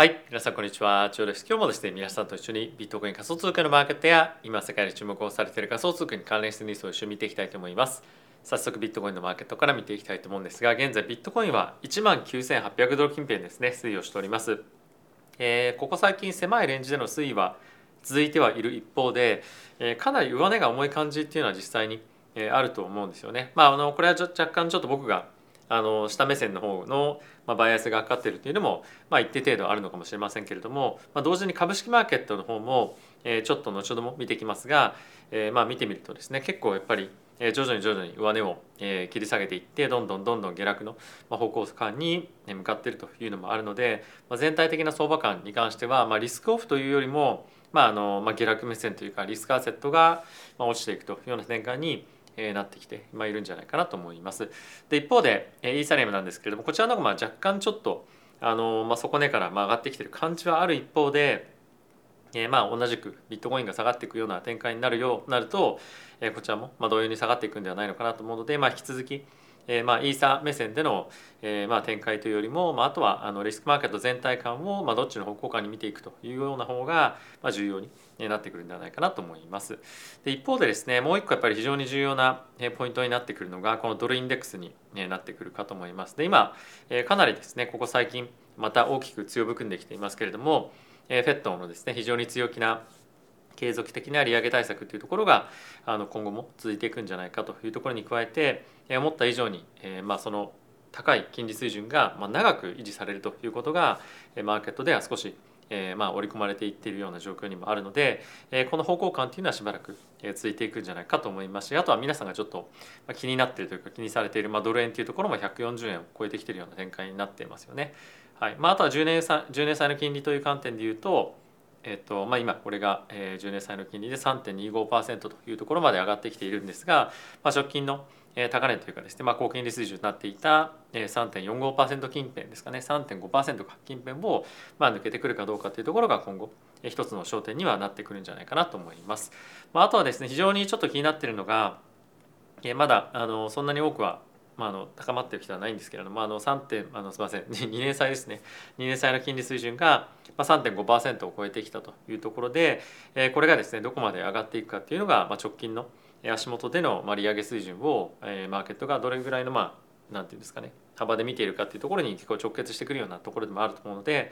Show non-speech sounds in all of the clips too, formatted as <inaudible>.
はい、皆さんこんにちは。チョウです。今日もですね、皆さんと一緒にビットコイン仮想通貨のマーケットや今世界で注目をされている仮想通貨に関連したニュースを一緒に見ていきたいと思います。早速ビットコインのマーケットから見ていきたいと思うんですが、現在ビットコインは1万9800ドル近辺ですね、推移をしております。えー、ここ最近狭いレンジでの推移は続いてはいる一方で、えー、かなり上値が重い感じっていうのは実際に、えー、あると思うんですよね。まあ、あのこれは若干ちょっと僕があの下目線の方の、まあ、バイアスがかかっているというのも、まあ、一定程度あるのかもしれませんけれども、まあ、同時に株式マーケットの方も、えー、ちょっと後ほども見てきますが、えー、まあ見てみるとですね結構やっぱり徐々に徐々に上値を切り下げていってどんどんどんどん下落の方向感に向かっているというのもあるので全体的な相場感に関してはまあリスクオフというよりもまああのま下落目線というかリスクアセットが落ちていくというような展開になってきて、まあ、いるんじゃないかなと思います。で一方でイーサリアムなんですけれどもこちらの方がまあ若干ちょっとあの、まあ、底根からまあ上がってきてる感じはある一方で、えー、まあ同じくビットコインが下がっていくような展開になるようなると、え、こちらもまあ同様に下がっていくんではないのかなと思うので、まあ、引き続きえー、まあイーサ目線での、えー、まあ展開というよりも、まあ、あとはあのリスクマーケット全体感を、まあ、どっちの方向感に見ていくというような方が、まあ、重要になってくるんではないかなと思います。で一方でですねもう一個やっぱり非常に重要なポイントになってくるのがこのドルインデックスになってくるかと思います。で今かなりですねここ最近また大きく強含んできていますけれども FED のですね非常に強気な継続的な利上げ対策というところがあの今後も続いていくんじゃないかというところに加えて思った以上に、えまあ、その高い金利水準が長く維持されるということがマーケットでは少しえー、まあ織り込まれていっているような状況にもあるので、えー、この方向感というのはしばらく続いていくんじゃないかと思いますしあとは皆さんがちょっと気になっているというか気にされている、まあ、ドル円というところも140円を超えてきているような展開になっていますよね。はいまあ、あとは10年 ,10 年債の金利という観点でいうとえっとまあ、今これが10年債の金利で3.25%というところまで上がってきているんですが、まあ、直近の高値というかですね、まあ、高金利水準になっていた3.45%近辺ですかね3.5%か近辺をまあ抜けてくるかどうかというところが今後一つの焦点にはなってくるんじゃないかなと思います。まあ、あとはですね非常にちょっと気になっているのがまだあのそんなに多くはまあ、あの高まってる人はないんですけれどもあの3点あのすみません <laughs> 2年債ですね2年債の金利水準が3.5%を超えてきたというところでこれがですねどこまで上がっていくかっていうのが直近の足元での利上げ水準をマーケットがどれぐらいのまあなんていうんですかね幅で見ているかっていうところに結構直結してくるようなところでもあると思うので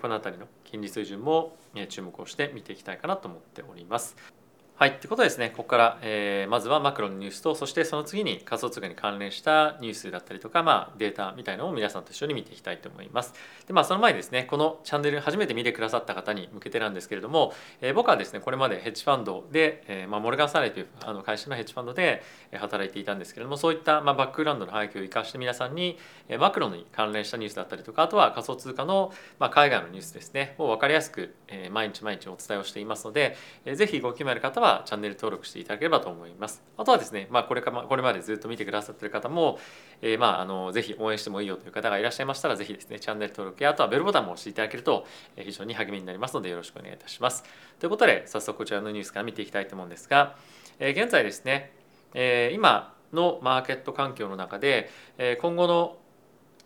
この辺りの金利水準も注目をして見ていきたいかなと思っております。はい。ということですね、ここから、えー、まずはマクロのニュースと、そしてその次に仮想通貨に関連したニュースだったりとか、まあ、データみたいなのを皆さんと一緒に見ていきたいと思います。で、まあ、その前にですね、このチャンネル初めて見てくださった方に向けてなんですけれども、えー、僕はですね、これまでヘッジファンドで、えー、まあ、モルガン・サレーというあの会社のヘッジファンドで働いていたんですけれども、そういった、まあ、バックグラウンドの背景を生かして皆さんに、えマクロに関連したニュースだったりとか、あとは仮想通貨の、まあ、海外のニュースですね、を分かりやすく、えー、毎日毎日お伝えをしていますので、えー、ぜひご興味ある方はチャンネル登録していただければと思います。あとはですね、まあ、これかこれまでずっと見てくださってる方も、えー、まああのぜひ応援してもいいよという方がいらっしゃいましたら、ぜひですね、チャンネル登録やあとはベルボタンも押していただけると非常に励みになりますのでよろしくお願いいたします。ということで、早速こちらのニュースから見ていきたいと思うんですが、えー、現在ですね、えー、今のマーケット環境の中で、えー、今後の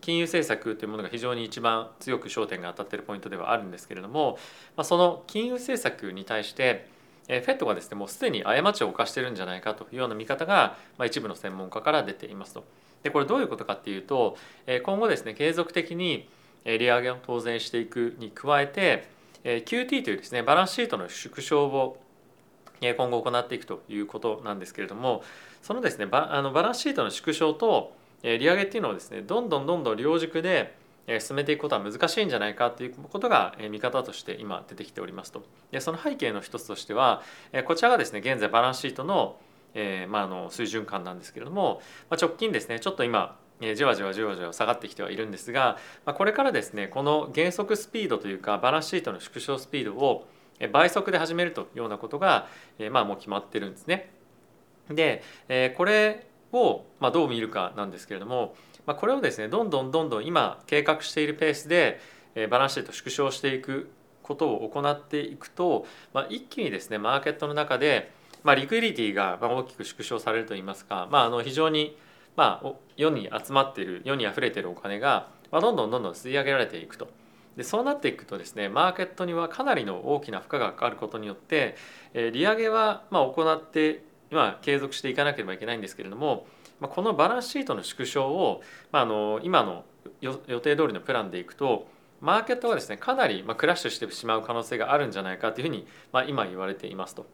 金融政策というものが非常に一番強く焦点が当たっているポイントではあるんですけれども、まあ、その金融政策に対してえフェットがですねもうすでに過ちを犯してるんじゃないかというような見方が、まあ、一部の専門家から出ていますと。でこれどういうことかっていうとえ今後ですね継続的に利上げを当然していくに加えてえ QT というですねバランスシートの縮小を今後行っていくということなんですけれどもそのですねバあのバランスシートの縮小と利上げっていうのをですねどんどんどんどん両軸で進めていくことは難しいんじゃないかということが見方として今出てきておりますとでその背景の一つとしてはこちらがですね現在バランスシートの,、えまあ、あの水準感なんですけれども、まあ、直近ですねちょっと今じわじわじわじわ下がってきてはいるんですが、まあ、これからですねこの減速スピードというかバランスシートの縮小スピードを倍速で始めるというようなことが、まあ、もう決まってるんですね。でこれをまあどう見るかなんですけれどもまあ、これをですねどんどんどんどん今計画しているペースでバランスシート縮小していくことを行っていくと、まあ、一気にですねマーケットの中で、まあ、リクイリティが大きく縮小されるといいますか、まあ、あの非常に、まあ、世に集まっている世にあふれているお金が、まあ、どんどんどんどん吸い上げられていくと。でそうなっていくとですねマーケットにはかなりの大きな負荷がかかることによって、え利上げはまあ行って今継続していかなければいけないんですけれども、まあこのバランスシートの縮小を、まあ、あの今の予定通りのプランでいくとマーケットはですねかなりまクラッシュしてしまう可能性があるんじゃないかというふうに、まあ今言われていますと。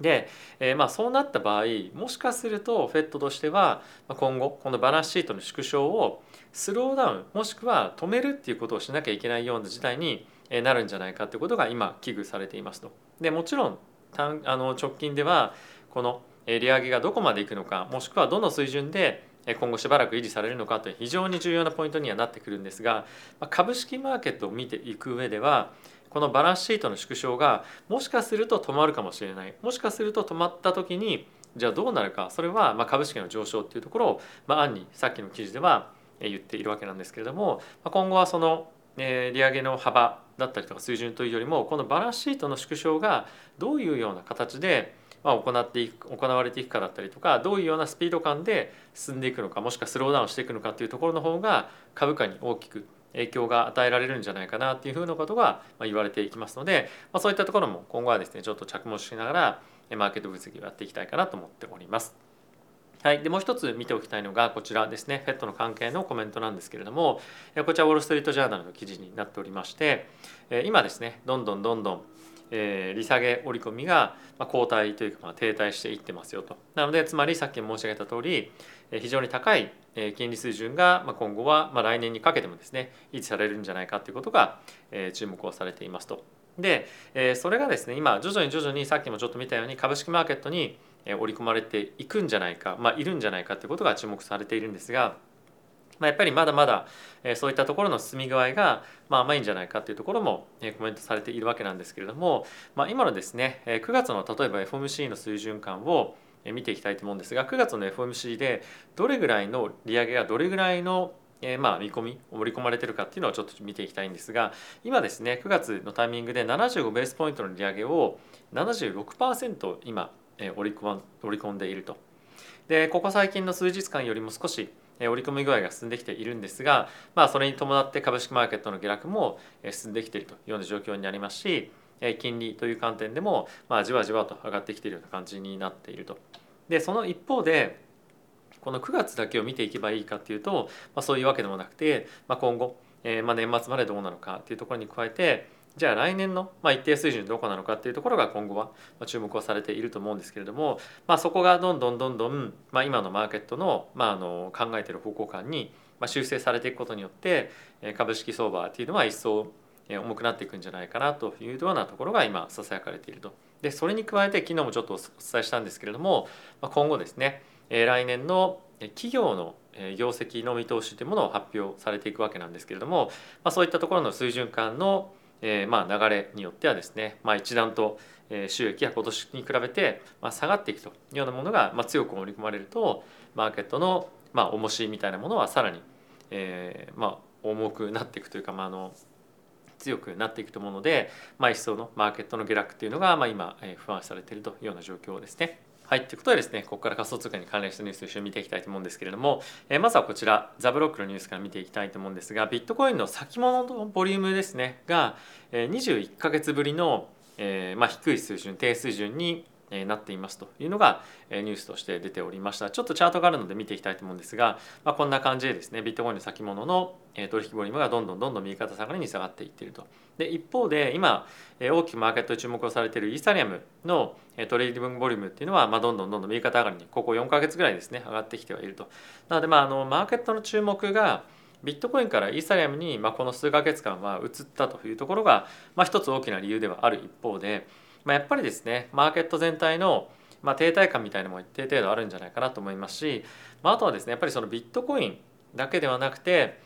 で、えー、まあそうなった場合もしかすると FED としては今後このバランスシートの縮小をスローダウンもしくは止めるっていうことをしなきゃいけないような事態になるんじゃないかということが今危惧されていますと。でもちろんあの直近ではこの利上げがどこまでいくのかもしくはどの水準で今後しばらく維持されるのかという非常に重要なポイントにはなってくるんですが株式マーケットを見ていく上ではこのバランスシートの縮小がもしかすると止まるかもしれない。もしかすると止まった時にじゃあどうなるかそれはま株式の上昇っていうところを、まあ、案にさっきの記事では言っているわけなんですけれども今後はその利上げの幅だったりとか水準というよりもこのバランスシートの縮小がどういうような形でまあ行っていく行われていくかだったりとかどういうようなスピード感で進んでいくのかもしくはスローダウンしていくのかっていうところの方が株価に大きく影響が与えられるんじゃないかなっていうふうなことが言われていきますので、まあ、そういったところも今後はですねちょっと着目しながらマーケット分析をやっていきたいかなと思っております。はい、でもう一つ見ておきたいのがこちらですね FED の関係のコメントなんですけれどもこちらウォール・ストリート・ジャーナルの記事になっておりまして今ですねどんどんどんどんえ利下げ織り込みが後退というかま停滞していってますよと。なのでつまりさっき申し上げた通り非常に高い金利水準が今後はま来年にかけてもですね維持されるんじゃないかということが注目をされていますと。でそれがですね今徐々に徐々にさっきもちょっと見たように株式マーケットに織り込まれていくんじゃないか、まあ、いるんじゃないかということが注目されているんですが、まあ、やっぱりまだまだそういったところの進み具合が甘いんじゃないかというところもコメントされているわけなんですけれども、まあ、今のですね9月の例えば FOMC の水準感を見ていきたいと思うんですが9月の FOMC でどれぐらいの利上げがどれぐらいのえー、まあ見込み盛り込まれてるかっていうのをちょっと見ていきたいんですが今ですね9月のタイミングで75ベースポイントの利上げを76%今、えー、織り込織り込んでいると。でここ最近の数日間よりも少し織り込み具合が進んできているんですが、まあ、それに伴って株式マーケットの下落も進んできているというような状況になりますし金利という観点でも、まあ、じわじわと上がってきているような感じになっていると。でその一方でこの9月だけを見ていけばいいかっていうと、まあ、そういうわけでもなくて、まあ、今後、えー、まあ年末までどうなのかっていうところに加えてじゃあ来年のま一定水準どこなのかっていうところが今後は注目をされていると思うんですけれども、まあ、そこがどんどんどんどん、まあ、今のマーケットの,、まあ、あの考えてる方向感に修正されていくことによって株式相場っていうのは一層重くなっていくんじゃないかなというようなところが今ささやかれていると。でそれに加えて昨日もちょっとお伝えしたんですけれども今後ですね来年の企業の業績の見通しというものを発表されていくわけなんですけれども、まあ、そういったところの水準感の、えまあ流れによってはですね、まあ、一段と収益が今年に比べて下がっていくというようなものが強く盛り込まれるとマーケットのまあ重しみたいなものはさらに、えー、まあ重くなっていくというか、まあ、あの強くなっていくと思うので、まあ、一層のマーケットの下落っていうのが、まあ、今不安視されているというような状況ですね。はい、ということでですね、ここから仮想通貨に関連したニュースを一緒に見ていきたいと思うんですけれども、えー、まずはこちら、 The Block のニュースから見ていきたいと思うんですが、ビットコインの先物のボリュームですね、が、えー、21ヶ月ぶりの、えーまあ、低い水準、低水準になっていますというのがニュースとして出ておりました。ちょっとチャートがあるので見ていきたいと思うんですが、まあ、こんな感じでですねビットコインの先物の取引ボリュームがどんどんどんどん右肩下がりに下がっていっていると。で一方で今大きくマーケットで注目をされているイーサリアムのトレーディングボリュームっていうのは、まあ、どんどんどんどん右肩上がりにここ4か月ぐらいですね上がってきてはいると。なのでまああのマーケットの注目がビットコインからイーサリアムに、まあ、この数か月間は移ったというところが、まあ、一つ大きな理由ではある一方で、まあ、やっぱりですねマーケット全体のまあ、停滞感みたいなのも一定程度あるんじゃないかなと思いますし、まあ、あとはですねやっぱりそのビットコインだけではなくて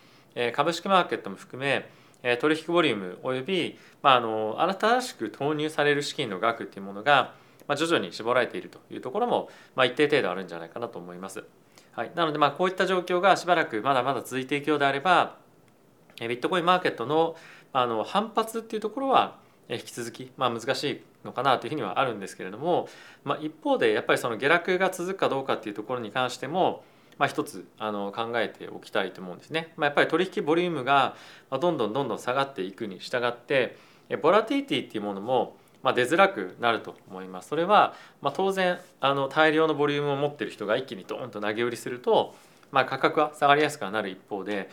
株式マーケットも含め取引ボリュームおよび、まあ、あの新しく投入される資金の額っていうものが徐々に絞られているというところも、まあ、一定程度あるんじゃないかなと思います。はい、なのでまあこういった状況がしばらくまだまだ続いていくようであればビットコインマーケットのあの反発っていうところは引き続き、まあ、難しいのかなというふうにはあるんですけれども、まあ、一方でやっぱりその下落が続くかどうかっていうところに関してもまあ、一つあの考えておきたいと思うんですね。まあ、やっぱり取引ボリュームがどんどんどんどん下がっていくに従ってボラティティっていうものもま出づらくなると思います。それはま当然あの大量のボリュームを持ってる人が一気にドーンと投げ売りすると、まあ、価格は下がりやすくなる一方で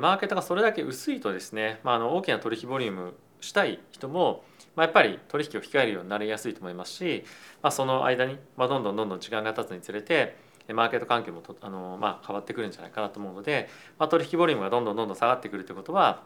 マーケットがそれだけ薄いとですね、まあ、あの大きな取引ボリュームしたい人もまあ、やっぱり取引を控えるようになりやすいと思いますし、まあ、その間に、まあ、どんどんどんどん時間が経つにつれてマーケット環境もとあの、まあ、変わってくるんじゃないかなと思うので、まあ、取引ボリュームがどんどんどんどん下がってくるということは、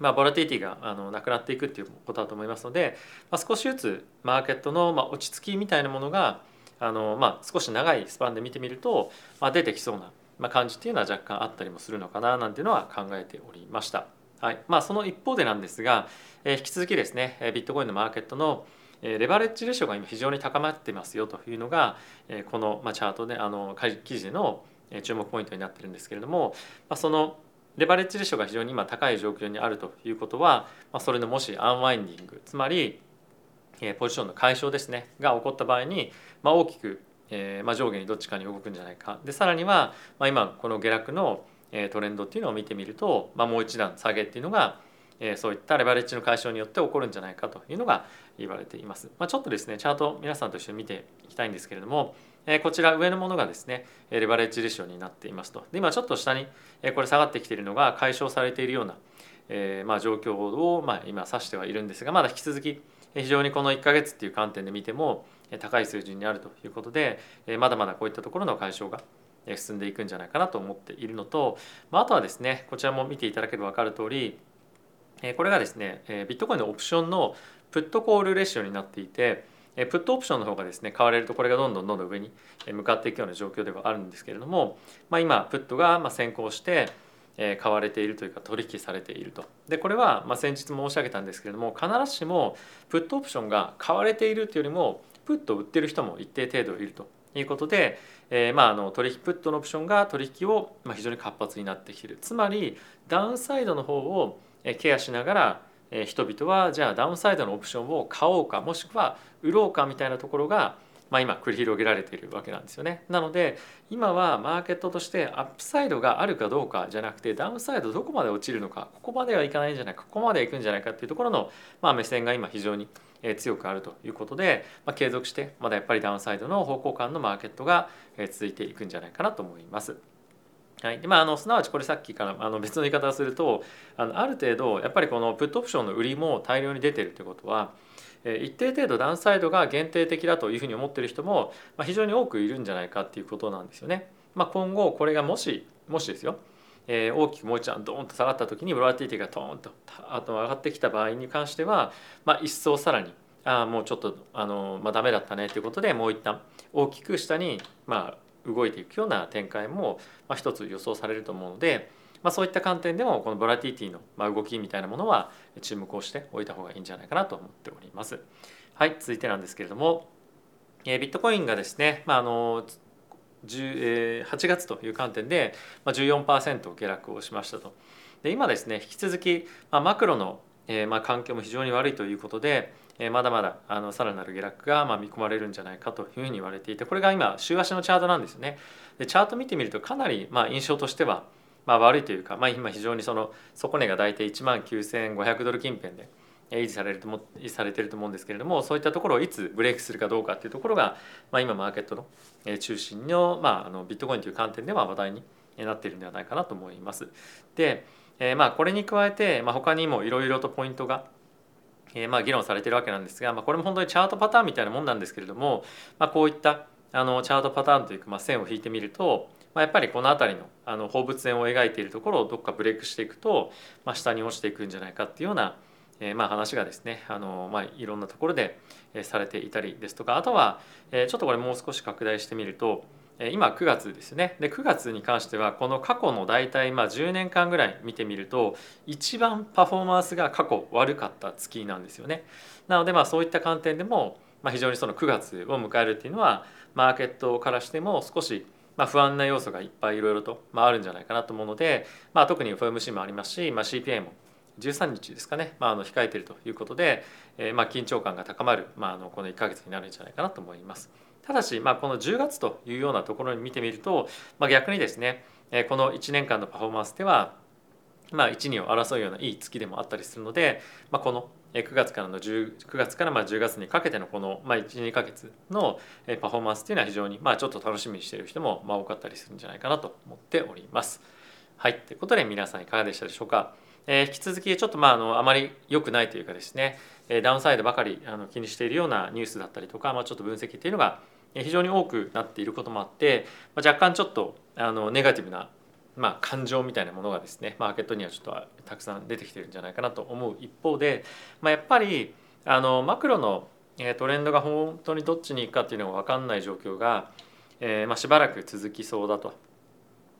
まあ、ボラティティがあのなくなっていくっていうことだと思いますので、まあ、少しずつマーケットの、まあ、落ち着きみたいなものがあの、まあ、少し長いスパンで見てみると、まあ、出てきそうな、まあ、感じっていうのは若干あったりもするのかななんていうのは考えておりました。はい。まあ、その一方でなんですが、えー、引き続きですねビットコインのマーケットのレバレッジレシオが今非常に高まってますよというのがこのチャートであの記事の注目ポイントになってるんですけれどもそのレバレッジレシオが非常に今高い状況にあるということはそれのもしアンワインディングつまりポジションの解消ですねが起こった場合に大きく上下にどっちかに動くんじゃないか。でさらには今この下落のトレンドっていうのを見てみるとまもう一段下げっていうのがそういったレバレッジの解消によって起こるんじゃないかというのが言われています。まあ、ちょっとですねチャート皆さんと一緒に見ていきたいんですけれどもこちら上のものがですねレバレッジレシオになっていますとで今ちょっと下にこれ下がってきているのが解消されているような、えまあ状況をま今指してはいるんですがまだ引き続き非常にこの1ヶ月っていう観点で見ても高い水準にあるということでまだまだこういったところの解消が進んでいくんじゃないかなと思っているのと、まあ、とはですねこちらも見ていただければ分かる通りこれがですねビットコインのオプションのプットコールレシオになっていてプットオプションの方がですね買われるとこれがどんどんどんどん上に向かっていくような状況ではあるんですけれども、まあ、今プットが先行して買われているというか取引されていると。でこれはま先日申し上げたんですけれども必ずしもプットオプションが買われているというよりもプットを売ってる人も一定程度いると。いうことで、えー、まああの取引プットのオプションが取引をまあ非常に活発になってきている。つまりダウンサイドの方をケアしながら人々はじゃあダウンサイドのオプションを買おうかもしくは売ろうかみたいなところが、まあ、今繰り広げられているわけなんですよね。なので今はマーケットとしてアップサイドがあるかどうかじゃなくてダウンサイドどこまで落ちるのかここまではいかないんじゃないかここまではいくんじゃないかっていうところの、まあ、目線が今非常に強くあるということで、まあ、継続してまだやっぱりダウンサイドの方向感のマーケットが続いていくんじゃないかなと思います。はいでまあ、あのすなわちこれさっきからあの別の言い方をするとあのある程度やっぱりこのプットオプションの売りも大量に出てるということは一定程度ダウンサイドが限定的だというふうに思ってる人も非常に多くいるんじゃないかっていうことなんですよね。まあ、今後これがもしもしですよ、えー、大きくもう一段ドーンと下がった時にボラティティがトーンとあと上がってきた場合に関しては、まあ、一層さらにあもうちょっとあの、まあ、ダメだったねということでもう一旦大きく下にまあ動いていくような展開も、まあ、一つ予想されると思うので、まあ、そういった観点でもこのボラティティの動きみたいなものは注目をしておいた方がいいんじゃないかなと思っております。はい、続いてなんですけれども、え、ビットコインがですね、まあ、あの8月という観点で14%下落をしましたと。で今ですね引き続き、まあ、マクロの、え、まあ環境も非常に悪いということで、えまだまだあのさらなる下落がま見込まれるんじゃないかというふうに言われていてこれが今週足のチャートなんですよね。でチャート見てみるとかなりま印象としてはまあ悪いというか、まあ、今非常にその底値が大体1万9500ドル近辺で維持されるとも維持されてると思うんですけれどもそういったところをいつブレイクするかどうかっていうところが、まあ、今マーケットの中心の,、まあ、あのビットコインという観点では話題になっているんではないかなと思います。で、えー、まあこれに加えて、まあ、他にもいろいろとポイントがえー、まあ議論されてるわけなんですが、まあ、これも本当にチャートパターンみたいなもんなんですけれども、まあ、こういったあのチャートパターンというか、まあ、線を引いてみると、まあ、やっぱりこの辺りのあの放物線を描いているところをどっかブレイクしていくと、まあ、下に落ちていくんじゃないかっていうような、えー、まあ話がですねあの、まあ、いろんなところでされていたりですとかあとは、えー、ちょっとこれもう少し拡大してみると今9月ですねで9月に関してはこの過去の大体まあ10年間ぐらい見てみると一番パフォーマンスが過去悪かった月なんですよね。なのでまあそういった観点でも、まあ、非常にその9月を迎えるっていうのはマーケットからしても少しまあ不安な要素がいっぱいいろいろとあるんじゃないかなと思うので、まあ、特に FOMC もありますし、まあ、CPI も13日ですかね、まあ、あの控えているということで、えー、まあ緊張感が高まる、まあ、あのこの1か月になるんじゃないかなと思います。ただし、まあ、この10月というようなところに見てみると、まあ、逆にですねこの1年間のパフォーマンスではまあ、1、2を争うようないい月でもあったりするので、まあ、この9月からの10月からまあ10月にかけてのこのまあ12か月のパフォーマンスっていうのは非常にまあちょっと楽しみにしている人もまあ多かったりするんじゃないかなと思っております。はいということで皆さんいかがでしたでしょうか？えー、引き続きちょっとまああのあまり良くないというかですねダウンサイドばかりあの気にしているようなニュースだったりとか、まあ、ちょっと分析っていうのが非常に多くなっていることもあって、まあ、若干ちょっとあのネガティブな、まあ、感情みたいなものがですねマーケットにはちょっとたくさん出てきてるんじゃないかなと思う一方で、まあ、やっぱりあのマクロのトレンドが本当にどっちに行くかっていうのが分かんない状況が、えー、まあしばらく続きそうだと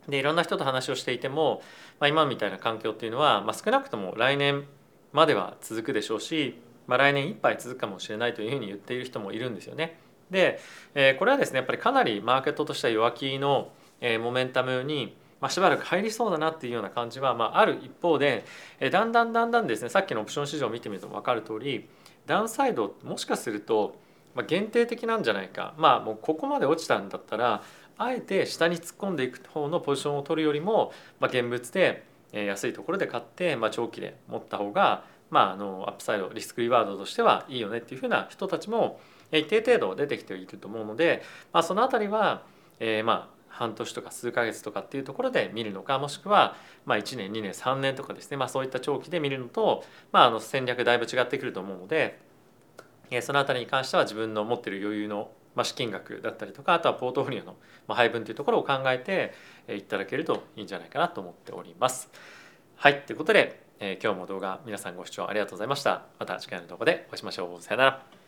でいろんな人と話をしていても、まあ、今みたいな環境っていうのは、まあ、少なくとも来年までは続くでしょうし、まあ、来年いっぱい続くかもしれないというふうに言っている人もいるんですよね。で、えー、これはですねやっぱりかなりマーケットとしては弱気の、えー、モメンタムに、まあ、しばらく入りそうだなっていうような感じは、まあ、ある一方で、え、だんだんだんだんですねさっきのオプション市場を見てみると分かる通りダウンサイドもしかするとまあ、限定的なんじゃないかまあもうここまで落ちたんだったらあえて下に突っ込んでいく方のポジションを取るよりも、まあ、現物で安いところで買って、まあ、長期で持った方が、まあ、あのアップサイドリスクリワードとしてはいいよねっていうふうな人たちも一定程度出てきていると思うので、まあ、その辺りは、えー、まあ半年とか数ヶ月とかっていうところで見るのかもしくはま1年2年3年とかですね、まあ、そういった長期で見るのと、まあ、あの戦略だいぶ違ってくると思うのでその辺りに関しては自分の持ってる余裕のま、資金額だったりとかあとはポートフォリオの配分というところを考えていただけるといいんじゃないかなと思っております。はいということで、え、今日も動画皆さんご視聴ありがとうございました。また次回の動画でお会いしましょう。さよなら。